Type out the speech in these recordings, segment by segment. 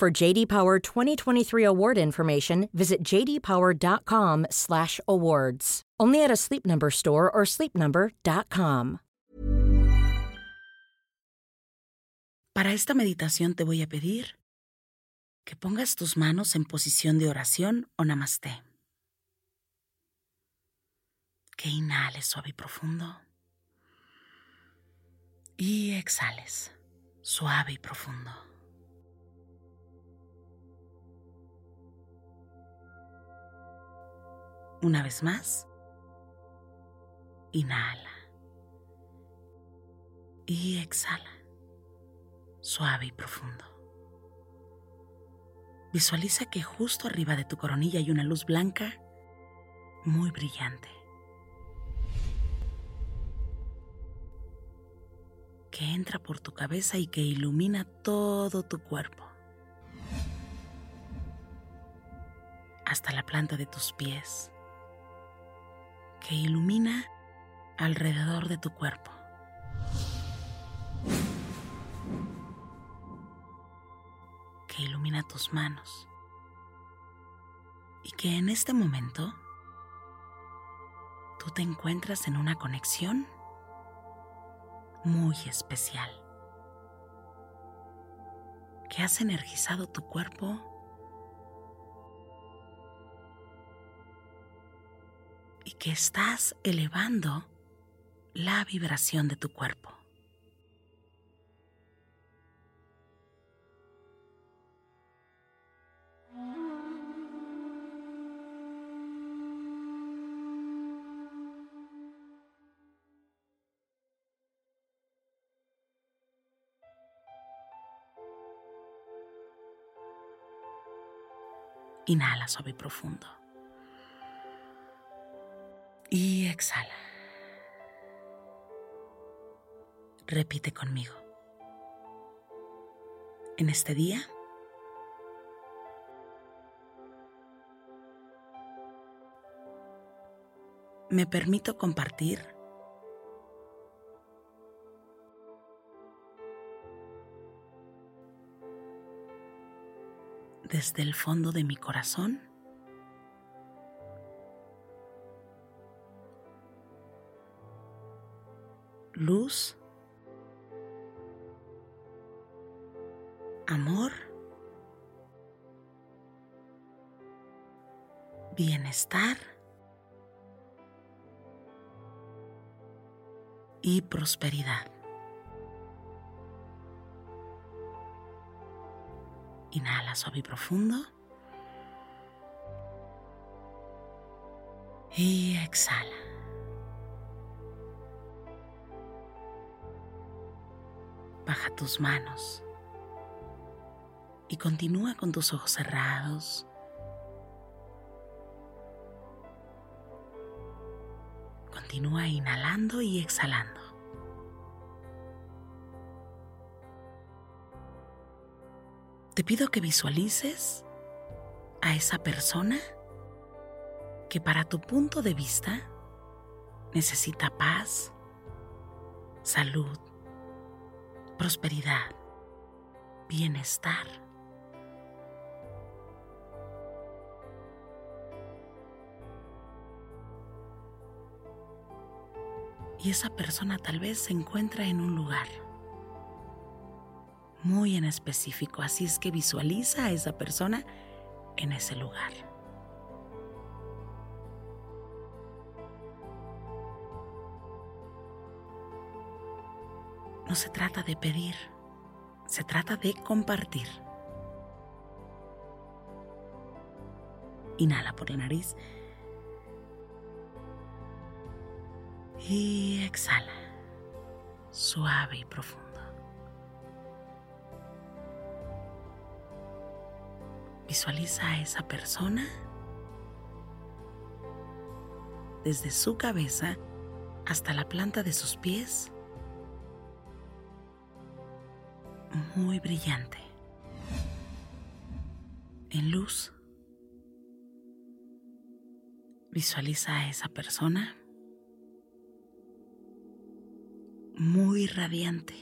For JD Power 2023 award information, visit jdpower.com/awards. Only at a Sleep Number store or sleepnumber.com. Para esta meditación te voy a pedir que pongas tus manos en posición de oración o namaste. Que inhales suave y profundo. Y exhales suave y profundo. Una vez más. Inhala. Y exhala. Suave y profundo. Visualiza que justo arriba de tu coronilla hay una luz blanca muy brillante. Que entra por tu cabeza y que ilumina todo tu cuerpo. Hasta la planta de tus pies. Que ilumina alrededor de tu cuerpo. que ilumina tus manos y que en este momento tú te encuentras en una conexión muy especial, que has energizado tu cuerpo y que estás elevando la vibración de tu cuerpo. Inhala suave y profundo. Exhala. Repite conmigo. En este día, me permito compartir desde el fondo de mi corazón. Luz, amor, bienestar y prosperidad. Inhala suave y profundo. Y exhala. Baja tus manos y continúa con tus ojos cerrados. Continúa inhalando y exhalando. te pido que visualices a esa persona que para tu punto de vista necesita paz, salud, prosperidad, bienestar. Y esa persona tal vez se encuentra en un lugar muy en específico, así es que visualiza a esa persona en ese lugar. No se trata de pedir, se trata de compartir. Inhala por la nariz y exhala, suave y profundo. Visualiza a esa persona desde su cabeza hasta la planta de sus pies, muy brillante, en luz. Visualiza a esa persona muy radiante.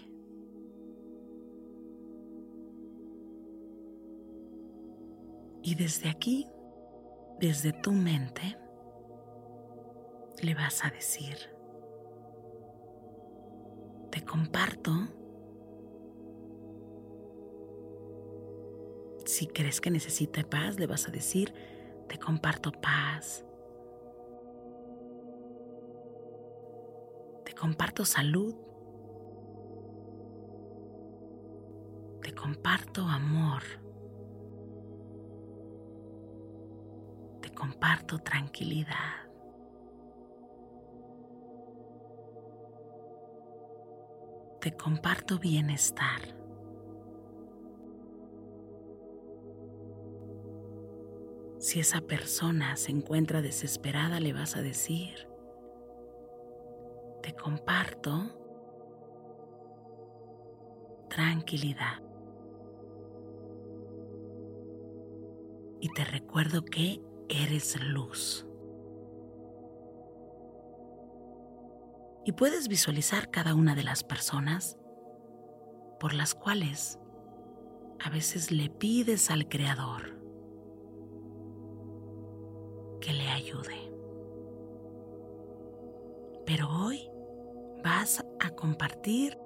Y desde aquí, desde tu mente, le vas a decir, te comparto si crees que necesita paz, le vas a decir, te comparto paz. Te comparto salud. Te comparto amor. Te comparto tranquilidad. te comparto bienestar. Si esa persona se encuentra desesperada, le vas a decir, te comparto tranquilidad. Y te recuerdo que eres luz. y puedes visualizar cada una de las personas por las cuales a veces le pides al Creador que le ayude. Pero hoy vas a compartir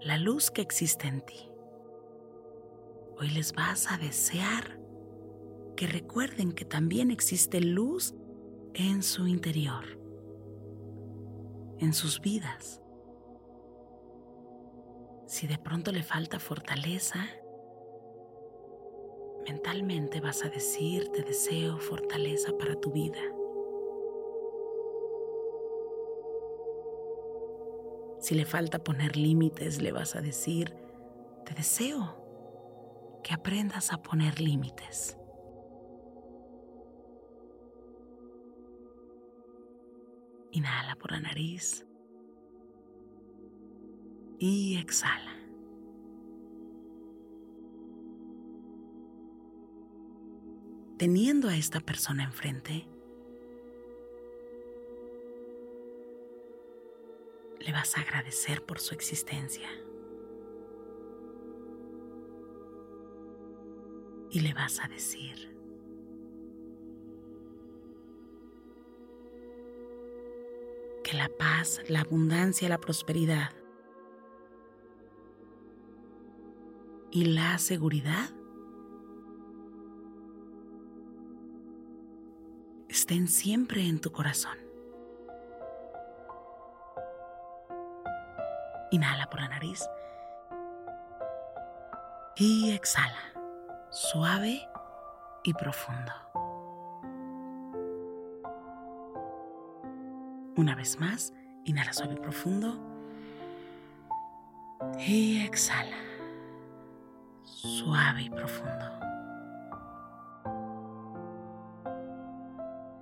la luz que existe en ti. Hoy les vas a desear que recuerden que también existe luz en su interior en sus vidas. Si de pronto le falta fortaleza, mentalmente vas a decir, te deseo fortaleza para tu vida. Si le falta poner límites, le vas a decir, te deseo que aprendas a poner límites. Inhala por la nariz y exhala. Teniendo a esta persona enfrente, le vas a agradecer por su existencia. Y le vas a decir, que la paz, la abundancia, la prosperidad y la seguridad estén siempre en tu corazón. Inhala por la nariz y exhala, suave y profundo. Una vez más, inhala suave y profundo. Y exhala. Suave y profundo.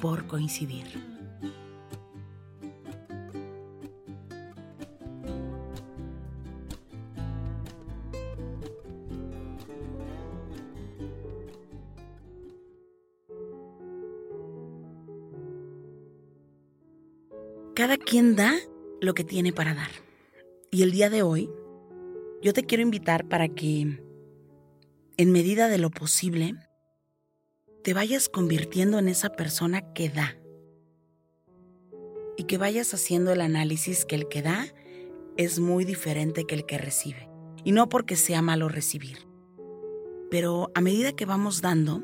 por coincidir. Cada quien da lo que tiene para dar. Y el día de hoy, yo te quiero invitar para que, en medida de lo posible, te vayas convirtiendo en esa persona que da. Y que vayas haciendo el análisis que el que da es muy diferente que el que recibe. Y no porque sea malo recibir. Pero a medida que vamos dando,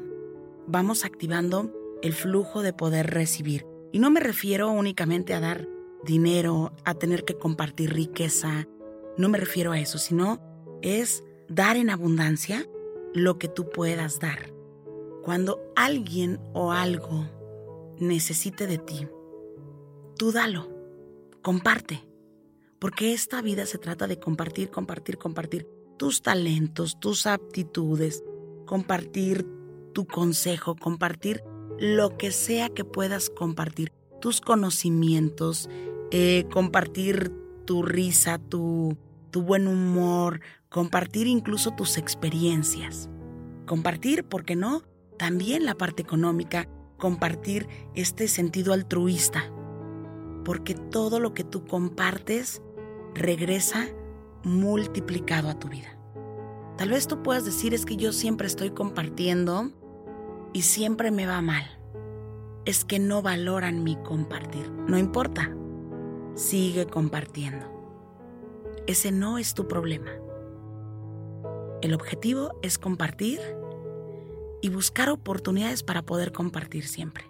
vamos activando el flujo de poder recibir. Y no me refiero únicamente a dar dinero, a tener que compartir riqueza. No me refiero a eso, sino es dar en abundancia lo que tú puedas dar. Cuando alguien o algo necesite de ti, tú dalo, comparte, porque esta vida se trata de compartir, compartir, compartir tus talentos, tus aptitudes, compartir tu consejo, compartir lo que sea que puedas compartir, tus conocimientos, eh, compartir tu risa, tu, tu buen humor, compartir incluso tus experiencias. Compartir, ¿por qué no? También la parte económica, compartir este sentido altruista. Porque todo lo que tú compartes regresa multiplicado a tu vida. Tal vez tú puedas decir es que yo siempre estoy compartiendo y siempre me va mal. Es que no valoran mi compartir. No importa. Sigue compartiendo. Ese no es tu problema. El objetivo es compartir y buscar oportunidades para poder compartir siempre.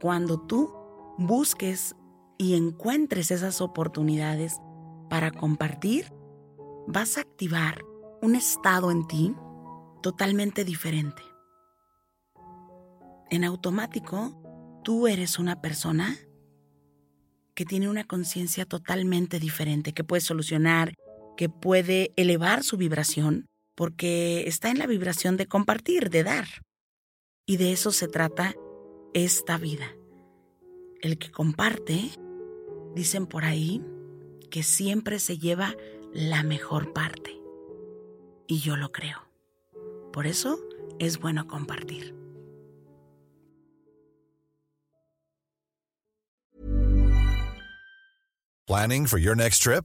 Cuando tú busques y encuentres esas oportunidades para compartir, vas a activar un estado en ti totalmente diferente en automático, tú eres una persona que tiene una conciencia totalmente diferente, que puede solucionar, que puede elevar su vibración, porque está en la vibración de compartir, de dar. Y de eso se trata esta vida. El que comparte, dicen por ahí, que siempre se lleva la mejor parte. Y yo lo creo. Por eso es bueno compartir. Planning for your next trip?